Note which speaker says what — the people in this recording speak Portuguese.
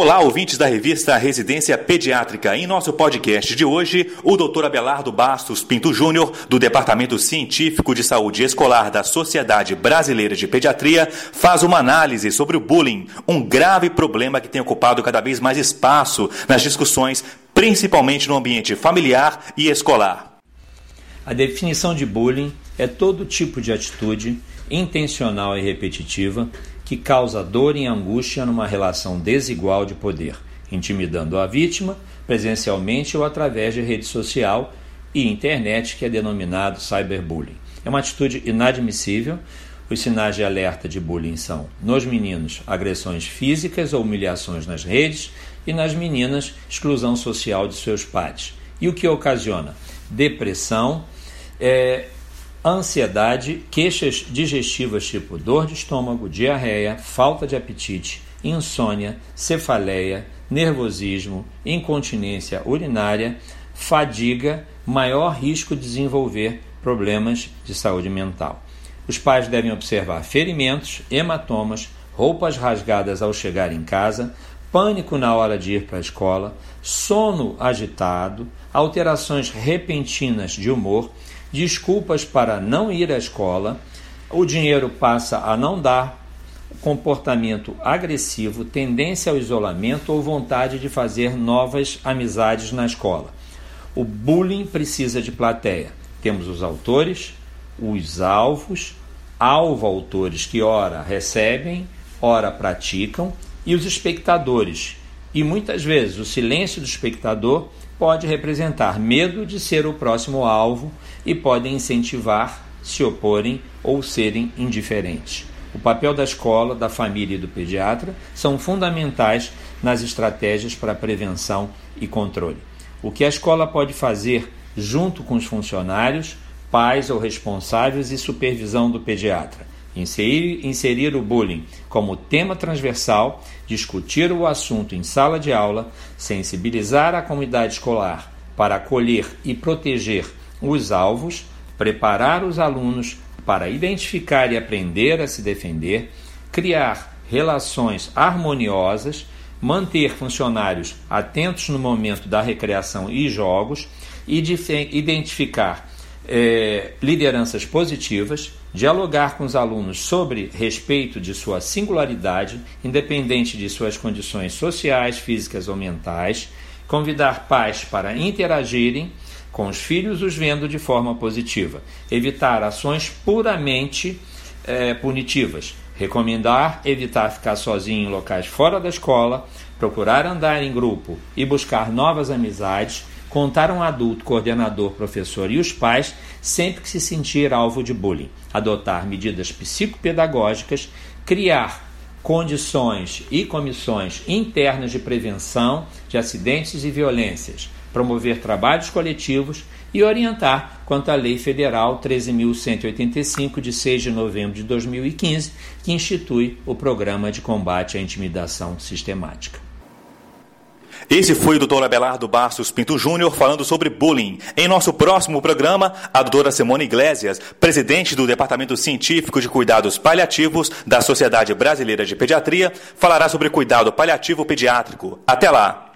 Speaker 1: Olá, ouvintes da revista Residência Pediátrica. Em nosso podcast de hoje, o Dr. Abelardo Bastos Pinto Júnior, do Departamento Científico de Saúde Escolar da Sociedade Brasileira de Pediatria, faz uma análise sobre o bullying, um grave problema que tem ocupado cada vez mais espaço nas discussões, principalmente no ambiente familiar e escolar.
Speaker 2: A definição de bullying é todo tipo de atitude intencional e repetitiva que causa dor e angústia numa relação desigual de poder, intimidando a vítima presencialmente ou através de rede social e internet, que é denominado cyberbullying. É uma atitude inadmissível. Os sinais de alerta de bullying são, nos meninos, agressões físicas ou humilhações nas redes, e nas meninas, exclusão social de seus pais. E o que ocasiona? Depressão, é, ansiedade, queixas digestivas tipo dor de estômago, diarreia, falta de apetite, insônia, cefaleia, nervosismo, incontinência urinária, fadiga, maior risco de desenvolver problemas de saúde mental. Os pais devem observar ferimentos, hematomas, roupas rasgadas ao chegar em casa, pânico na hora de ir para a escola, sono agitado, alterações repentinas de humor desculpas para não ir à escola, o dinheiro passa a não dar, comportamento agressivo, tendência ao isolamento ou vontade de fazer novas amizades na escola. O bullying precisa de plateia. Temos os autores, os alvos, alvo-autores que ora recebem, ora praticam, e os espectadores. E muitas vezes o silêncio do espectador pode representar medo de ser o próximo alvo e podem incentivar se oporem ou serem indiferentes. O papel da escola, da família e do pediatra são fundamentais nas estratégias para prevenção e controle. O que a escola pode fazer junto com os funcionários, pais ou responsáveis e supervisão do pediatra? Inserir, inserir o bullying como tema transversal, discutir o assunto em sala de aula, sensibilizar a comunidade escolar para acolher e proteger os alvos, preparar os alunos para identificar e aprender a se defender, criar relações harmoniosas, manter funcionários atentos no momento da recreação e jogos, e identificar é, lideranças positivas, dialogar com os alunos sobre respeito de sua singularidade, independente de suas condições sociais, físicas ou mentais, convidar pais para interagirem com os filhos, os vendo de forma positiva, evitar ações puramente é, punitivas, recomendar evitar ficar sozinho em locais fora da escola, procurar andar em grupo e buscar novas amizades contar um adulto, coordenador, professor e os pais sempre que se sentir alvo de bullying, adotar medidas psicopedagógicas, criar condições e comissões internas de prevenção de acidentes e violências, promover trabalhos coletivos e orientar quanto à Lei Federal 13.185, de 6 de novembro de 2015, que institui o Programa de Combate à Intimidação Sistemática.
Speaker 1: Esse foi o doutor Abelardo Bastos Pinto Júnior falando sobre bullying. Em nosso próximo programa, a doutora Simone Iglesias, presidente do Departamento Científico de Cuidados Paliativos da Sociedade Brasileira de Pediatria, falará sobre cuidado paliativo pediátrico. Até lá!